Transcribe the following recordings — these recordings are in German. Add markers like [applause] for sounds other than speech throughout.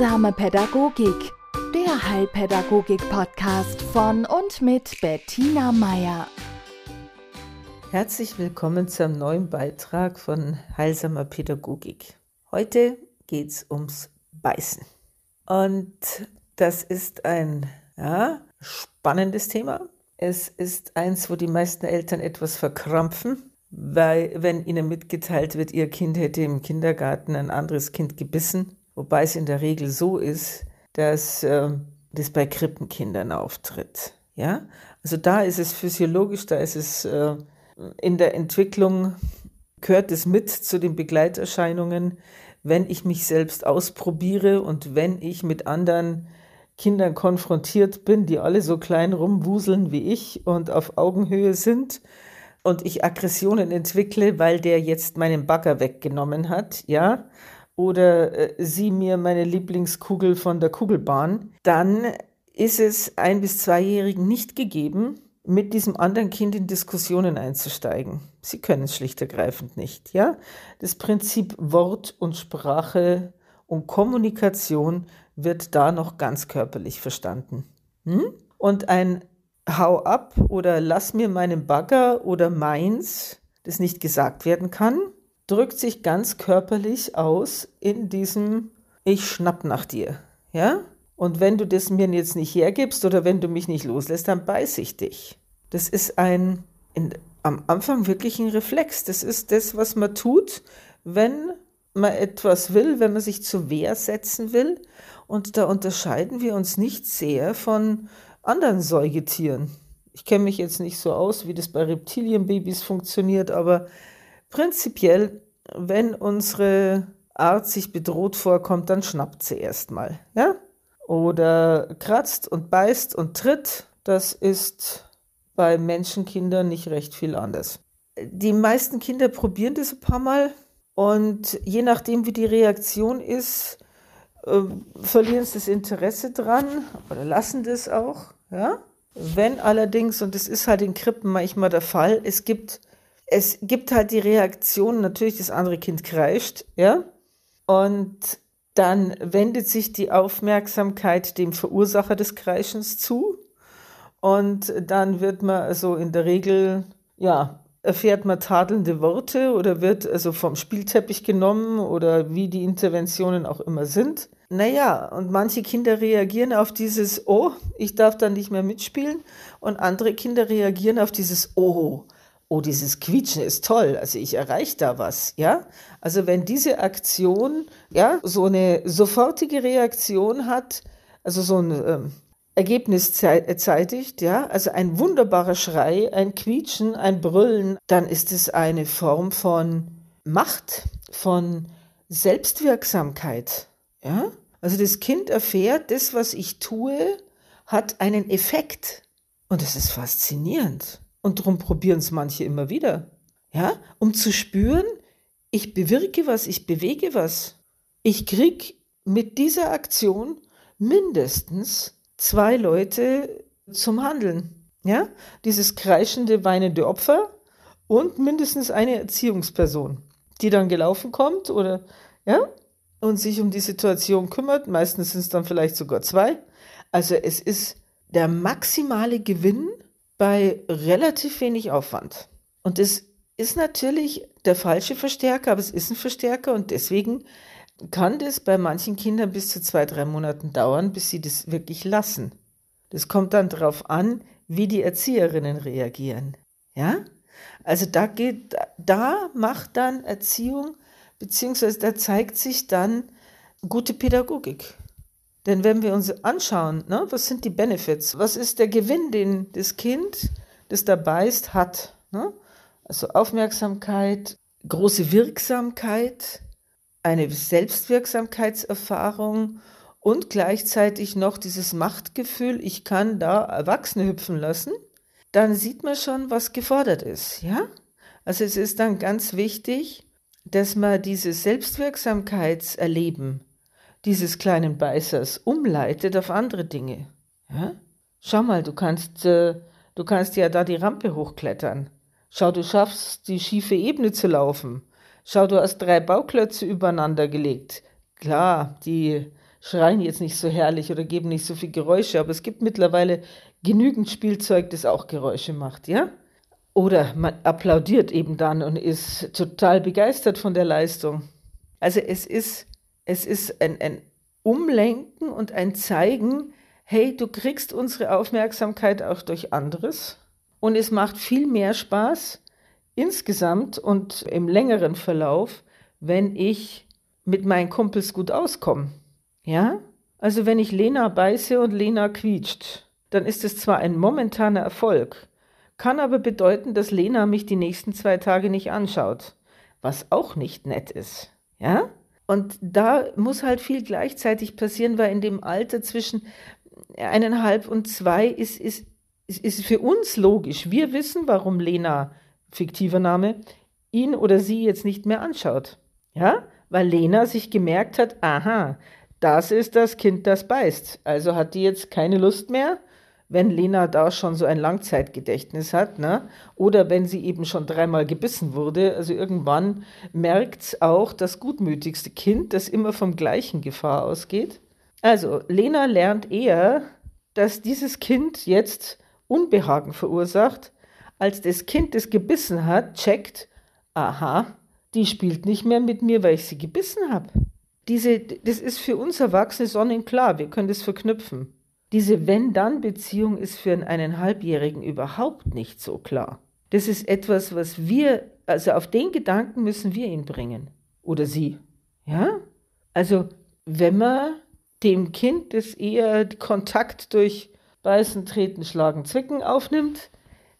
Heilsame Pädagogik, der Heilpädagogik-Podcast von und mit Bettina Meier. Herzlich willkommen zu einem neuen Beitrag von Heilsamer Pädagogik. Heute geht es ums Beißen. Und das ist ein ja, spannendes Thema. Es ist eins, wo die meisten Eltern etwas verkrampfen, weil wenn ihnen mitgeteilt wird, ihr Kind hätte im Kindergarten ein anderes Kind gebissen, wobei es in der Regel so ist, dass äh, das bei Krippenkindern auftritt. Ja, also da ist es physiologisch, da ist es äh, in der Entwicklung gehört es mit zu den Begleiterscheinungen, wenn ich mich selbst ausprobiere und wenn ich mit anderen Kindern konfrontiert bin, die alle so klein rumwuseln wie ich und auf Augenhöhe sind und ich Aggressionen entwickle, weil der jetzt meinen Bagger weggenommen hat, ja, oder äh, sie mir meine Lieblingskugel von der Kugelbahn, dann ist es ein- bis zweijährigen nicht gegeben, mit diesem anderen Kind in Diskussionen einzusteigen. Sie können es schlicht ergreifend nicht, ja? Das Prinzip Wort und Sprache und Kommunikation wird da noch ganz körperlich verstanden. Hm? Und ein hau ab oder lass mir meinen Bagger oder meins, das nicht gesagt werden kann, drückt sich ganz körperlich aus in diesem ich schnapp nach dir, ja? Und wenn du das mir jetzt nicht hergibst oder wenn du mich nicht loslässt, dann beiß ich dich. Das ist ein in, am Anfang wirklich ein Reflex. Das ist das, was man tut, wenn man etwas will, wenn man sich zur Wehr setzen will. Und da unterscheiden wir uns nicht sehr von anderen Säugetieren. Ich kenne mich jetzt nicht so aus, wie das bei Reptilienbabys funktioniert, aber prinzipiell, wenn unsere Art sich bedroht vorkommt, dann schnappt sie erstmal, ja? Oder kratzt und beißt und tritt. Das ist bei Menschenkindern nicht recht viel anders. Die meisten Kinder probieren das ein paar Mal und je nachdem, wie die Reaktion ist, äh, verlieren sie das Interesse dran oder lassen das auch. Ja? Wenn allerdings, und das ist halt in Krippen manchmal der Fall, es gibt, es gibt halt die Reaktion, natürlich das andere Kind kreischt, ja, und dann wendet sich die Aufmerksamkeit dem Verursacher des Kreischens zu und dann wird man also in der Regel, ja, erfährt man tadelnde Worte oder wird also vom Spielteppich genommen oder wie die Interventionen auch immer sind. Naja, und manche Kinder reagieren auf dieses Oh, ich darf dann nicht mehr mitspielen und andere Kinder reagieren auf dieses Oh, oh, dieses Quietschen ist toll, also ich erreiche da was, ja? Also wenn diese Aktion, ja, so eine sofortige Reaktion hat, also so ein ähm, Ergebnis zeitigt, ja, also ein wunderbarer Schrei, ein Quietschen, ein Brüllen, dann ist es eine Form von Macht, von Selbstwirksamkeit, ja. Also das Kind erfährt, das, was ich tue, hat einen Effekt. Und das ist faszinierend. Und darum probieren es manche immer wieder. Ja, um zu spüren, ich bewirke was, ich bewege was. Ich krieg mit dieser Aktion mindestens zwei Leute zum Handeln. Ja, dieses kreischende, weinende Opfer und mindestens eine Erziehungsperson, die dann gelaufen kommt oder, ja, und sich um die Situation kümmert. Meistens sind es dann vielleicht sogar zwei. Also es ist der maximale Gewinn bei relativ wenig Aufwand. Und es ist natürlich der falsche Verstärker, aber es ist ein Verstärker und deswegen kann das bei manchen Kindern bis zu zwei, drei Monaten dauern, bis sie das wirklich lassen. Das kommt dann darauf an, wie die Erzieherinnen reagieren. Ja? Also da geht, da macht dann Erziehung beziehungsweise da zeigt sich dann gute Pädagogik. Denn wenn wir uns anschauen, ne, was sind die Benefits, was ist der Gewinn, den das Kind, das da beißt, hat. Ne? Also Aufmerksamkeit, große Wirksamkeit, eine Selbstwirksamkeitserfahrung und gleichzeitig noch dieses Machtgefühl, ich kann da Erwachsene hüpfen lassen, dann sieht man schon, was gefordert ist. Ja? Also es ist dann ganz wichtig, dass man dieses Selbstwirksamkeitserleben dieses kleinen Beißers umleitet auf andere Dinge. Ja? Schau mal, du kannst, äh, du kannst ja da die Rampe hochklettern. Schau, du schaffst die schiefe Ebene zu laufen. Schau, du hast drei Bauklötze übereinander gelegt. Klar, die schreien jetzt nicht so herrlich oder geben nicht so viel Geräusche, aber es gibt mittlerweile genügend Spielzeug, das auch Geräusche macht, ja? Oder man applaudiert eben dann und ist total begeistert von der Leistung. Also es ist, es ist ein, ein Umlenken und ein Zeigen, hey, du kriegst unsere Aufmerksamkeit auch durch anderes. Und es macht viel mehr Spaß insgesamt und im längeren Verlauf, wenn ich mit meinen Kumpels gut auskomme. Ja? Also wenn ich Lena beiße und Lena quietscht, dann ist es zwar ein momentaner Erfolg, kann aber bedeuten, dass Lena mich die nächsten zwei Tage nicht anschaut, was auch nicht nett ist. Ja? Und da muss halt viel gleichzeitig passieren, weil in dem Alter zwischen eineinhalb und zwei ist, ist, ist für uns logisch. Wir wissen, warum Lena, fiktiver Name, ihn oder sie jetzt nicht mehr anschaut. Ja? Weil Lena sich gemerkt hat, aha, das ist das Kind, das beißt. Also hat die jetzt keine Lust mehr, wenn Lena da schon so ein Langzeitgedächtnis hat, ne? oder wenn sie eben schon dreimal gebissen wurde. Also irgendwann merkt auch das gutmütigste Kind, das immer vom gleichen Gefahr ausgeht. Also Lena lernt eher, dass dieses Kind jetzt Unbehagen verursacht, als das Kind, das gebissen hat, checkt, aha, die spielt nicht mehr mit mir, weil ich sie gebissen habe. Diese, das ist für uns Erwachsene sonnenklar, wir können das verknüpfen. Diese Wenn-Dann-Beziehung ist für einen Halbjährigen überhaupt nicht so klar. Das ist etwas, was wir, also auf den Gedanken müssen wir ihn bringen. Oder sie. Ja? Also, wenn man dem Kind, das eher Kontakt durch Beißen, Treten, Schlagen, Zwicken aufnimmt,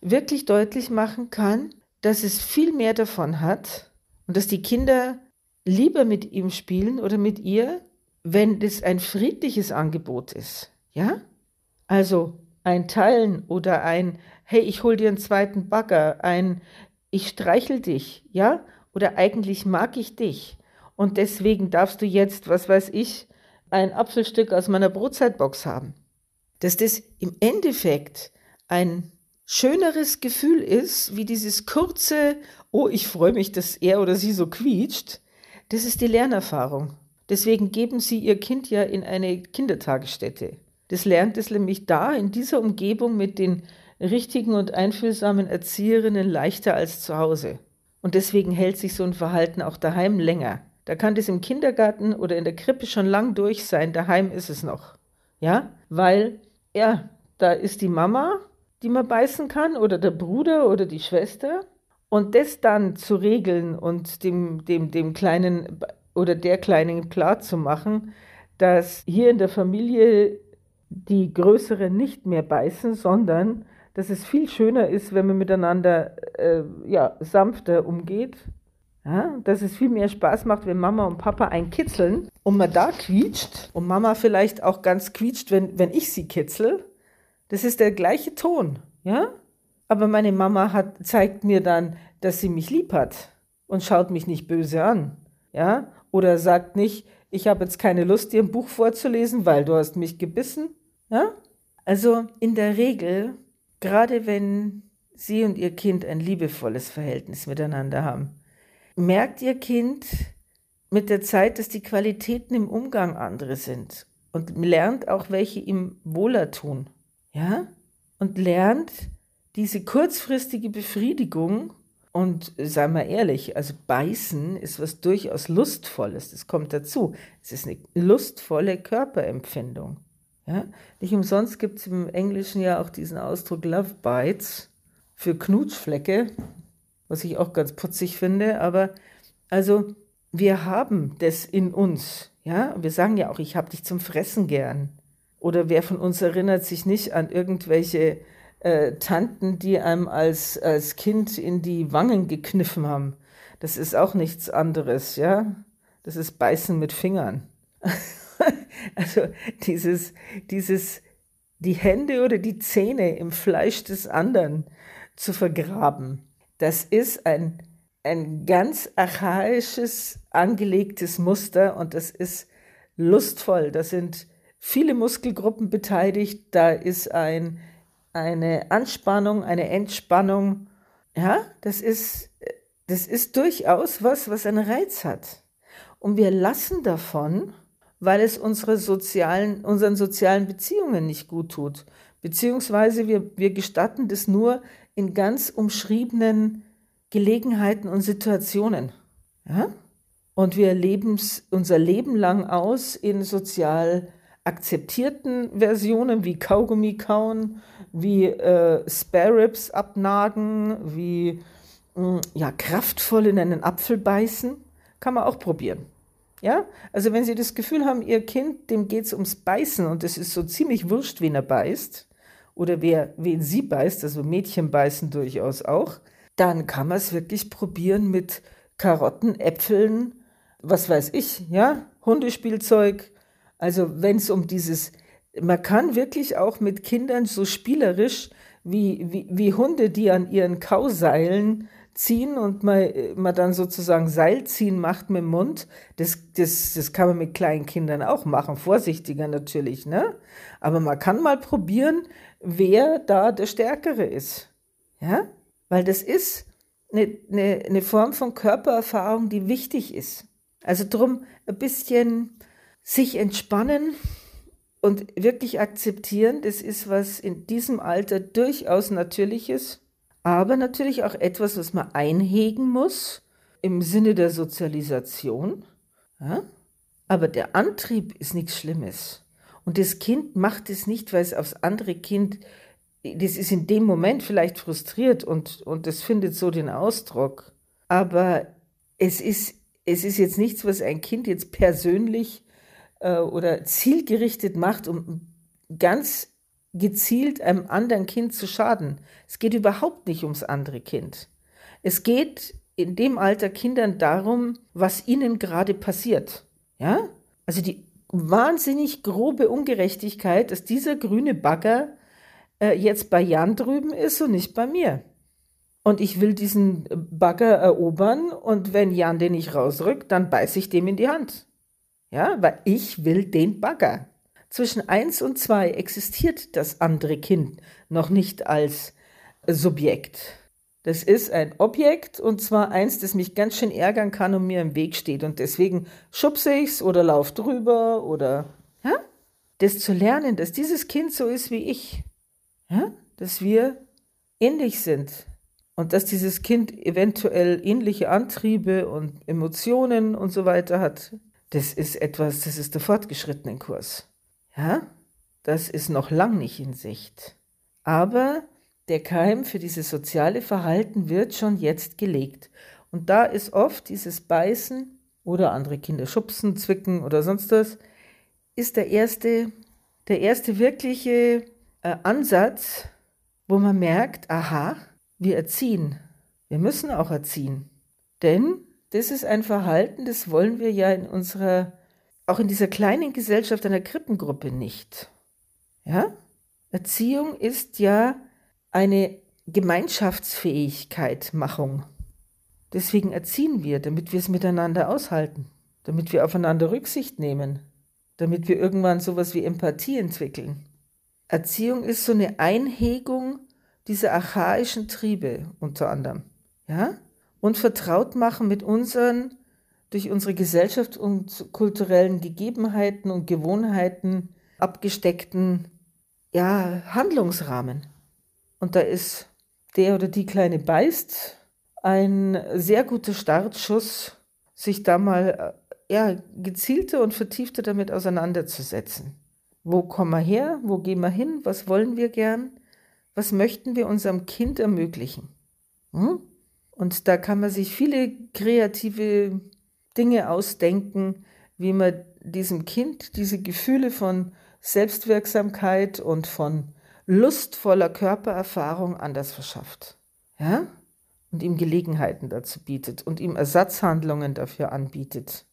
wirklich deutlich machen kann, dass es viel mehr davon hat und dass die Kinder lieber mit ihm spielen oder mit ihr, wenn das ein friedliches Angebot ist. Ja? Also ein Teilen oder ein Hey, ich hol dir einen zweiten Bagger, ein Ich streichel dich, ja? Oder eigentlich mag ich dich und deswegen darfst du jetzt, was weiß ich, ein Apfelstück aus meiner Brotzeitbox haben. Dass das im Endeffekt ein schöneres Gefühl ist, wie dieses kurze, oh, ich freue mich, dass er oder sie so quietscht, das ist die Lernerfahrung. Deswegen geben sie ihr Kind ja in eine Kindertagesstätte. Das lernt es nämlich da, in dieser Umgebung mit den richtigen und einfühlsamen Erzieherinnen leichter als zu Hause. Und deswegen hält sich so ein Verhalten auch daheim länger. Da kann das im Kindergarten oder in der Krippe schon lang durch sein, daheim ist es noch. Ja, weil, ja, da ist die Mama, die man beißen kann, oder der Bruder oder die Schwester. Und das dann zu regeln und dem, dem, dem Kleinen oder der Kleinen klar zu machen, dass hier in der Familie die Größeren nicht mehr beißen, sondern dass es viel schöner ist, wenn man miteinander äh, ja, sanfter umgeht. Ja, dass es viel mehr Spaß macht, wenn Mama und Papa einen kitzeln und man da quietscht und Mama vielleicht auch ganz quietscht, wenn, wenn ich sie kitzel. Das ist der gleiche Ton, ja? Aber meine Mama hat, zeigt mir dann, dass sie mich lieb hat und schaut mich nicht böse an, ja? Oder sagt nicht, ich habe jetzt keine Lust, dir ein Buch vorzulesen, weil du hast mich gebissen, ja? Also in der Regel, gerade wenn Sie und Ihr Kind ein liebevolles Verhältnis miteinander haben, merkt Ihr Kind mit der Zeit, dass die Qualitäten im Umgang andere sind und lernt auch, welche ihm wohler tun. Ja? Und lernt diese kurzfristige Befriedigung und seien wir ehrlich, also beißen ist was durchaus Lustvolles, das kommt dazu. Es ist eine lustvolle Körperempfindung. Ja? Nicht umsonst gibt es im Englischen ja auch diesen Ausdruck Love Bites für Knutschflecke, was ich auch ganz putzig finde. Aber also wir haben das in uns. Ja, wir sagen ja auch, ich habe dich zum Fressen gern. Oder wer von uns erinnert sich nicht an irgendwelche äh, Tanten, die einem als, als Kind in die Wangen gekniffen haben? Das ist auch nichts anderes, ja. Das ist Beißen mit Fingern. [laughs] Also dieses, dieses, die Hände oder die Zähne im Fleisch des anderen zu vergraben, das ist ein, ein ganz archaisches, angelegtes Muster und das ist lustvoll. Da sind viele Muskelgruppen beteiligt, da ist ein, eine Anspannung, eine Entspannung. Ja, das ist, das ist durchaus was, was einen Reiz hat. Und wir lassen davon, weil es unsere sozialen, unseren sozialen Beziehungen nicht gut tut. Beziehungsweise wir, wir gestatten das nur in ganz umschriebenen Gelegenheiten und Situationen. Ja? Und wir leben unser Leben lang aus in sozial akzeptierten Versionen wie Kaugummi kauen, wie äh, Spare Ribs abnagen, wie mh, hm, ja, kraftvoll in einen Apfel beißen. Kann man auch probieren. Ja, also wenn Sie das Gefühl haben, Ihr Kind, dem geht es ums Beißen und es ist so ziemlich wurscht, wen er beißt oder wer, wen sie beißt, also Mädchen beißen durchaus auch, dann kann man es wirklich probieren mit Karotten, Äpfeln, was weiß ich, ja, Hundespielzeug. Also wenn es um dieses, man kann wirklich auch mit Kindern so spielerisch wie, wie, wie Hunde, die an ihren Kauseilen ziehen und man, man dann sozusagen Seilziehen macht mit dem Mund, das, das, das kann man mit kleinen Kindern auch machen, vorsichtiger natürlich, ne? Aber man kann mal probieren, wer da der Stärkere ist. Ja? Weil das ist eine, eine, eine Form von Körpererfahrung, die wichtig ist. Also drum ein bisschen sich entspannen und wirklich akzeptieren, das ist was in diesem Alter durchaus Natürliches, aber natürlich auch etwas, was man einhegen muss im Sinne der Sozialisation. Ja? Aber der Antrieb ist nichts Schlimmes. Und das Kind macht es nicht, weil es aufs andere Kind, das ist in dem Moment vielleicht frustriert und, und das findet so den Ausdruck. Aber es ist, es ist jetzt nichts, was ein Kind jetzt persönlich äh, oder zielgerichtet macht, um ganz gezielt einem anderen Kind zu schaden. Es geht überhaupt nicht ums andere Kind. Es geht in dem Alter Kindern darum, was ihnen gerade passiert. Ja? Also die wahnsinnig grobe Ungerechtigkeit, dass dieser grüne Bagger äh, jetzt bei Jan drüben ist und nicht bei mir. Und ich will diesen Bagger erobern und wenn Jan den nicht rausrückt, dann beiße ich dem in die Hand. Ja, weil ich will den Bagger. Zwischen eins und zwei existiert das andere Kind noch nicht als Subjekt. Das ist ein Objekt und zwar eins, das mich ganz schön ärgern kann und mir im Weg steht. Und deswegen schubse ich's oder lauf drüber oder ja? das zu lernen, dass dieses Kind so ist wie ich. Ja? Dass wir ähnlich sind. Und dass dieses Kind eventuell ähnliche Antriebe und Emotionen und so weiter hat, das ist etwas, das ist der fortgeschrittene Kurs. Ja? Das ist noch lang nicht in Sicht. Aber der Keim für dieses soziale Verhalten wird schon jetzt gelegt. Und da ist oft dieses Beißen oder andere Kinder schubsen, zwicken oder sonst was, ist der erste, der erste wirkliche äh, Ansatz, wo man merkt, aha, wir erziehen. Wir müssen auch erziehen. Denn das ist ein Verhalten, das wollen wir ja in unserer, auch in dieser kleinen Gesellschaft einer Krippengruppe nicht. Ja? Erziehung ist ja eine Gemeinschaftsfähigkeit Machung. Deswegen erziehen wir, damit wir es miteinander aushalten, damit wir aufeinander Rücksicht nehmen, damit wir irgendwann sowas wie Empathie entwickeln. Erziehung ist so eine Einhegung dieser archaischen Triebe unter anderem, ja? Und vertraut machen mit unseren durch unsere Gesellschaft und kulturellen Gegebenheiten und Gewohnheiten abgesteckten ja, Handlungsrahmen. Und da ist der oder die Kleine beißt ein sehr guter Startschuss, sich da mal äh, ja, gezielter und vertiefter damit auseinanderzusetzen. Wo kommen wir her? Wo gehen wir hin? Was wollen wir gern? Was möchten wir unserem Kind ermöglichen? Hm? Und da kann man sich viele kreative Dinge ausdenken, wie man diesem Kind diese Gefühle von Selbstwirksamkeit und von lustvoller Körpererfahrung anders verschafft. Ja? Und ihm Gelegenheiten dazu bietet und ihm Ersatzhandlungen dafür anbietet.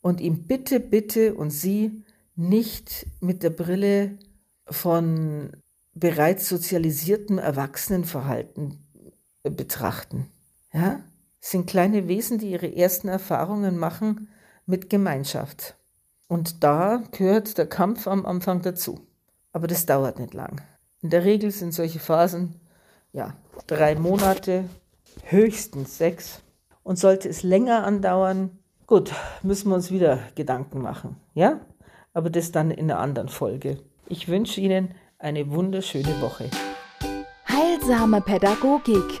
Und ihm bitte, bitte und sie nicht mit der Brille von bereits sozialisiertem Erwachsenenverhalten betrachten. Ja? Sind kleine Wesen, die ihre ersten Erfahrungen machen mit Gemeinschaft. Und da gehört der Kampf am Anfang dazu. Aber das dauert nicht lang. In der Regel sind solche Phasen ja drei Monate, höchstens sechs. Und sollte es länger andauern, gut, müssen wir uns wieder Gedanken machen. Ja? aber das dann in einer anderen Folge. Ich wünsche Ihnen eine wunderschöne Woche. Heilsame Pädagogik,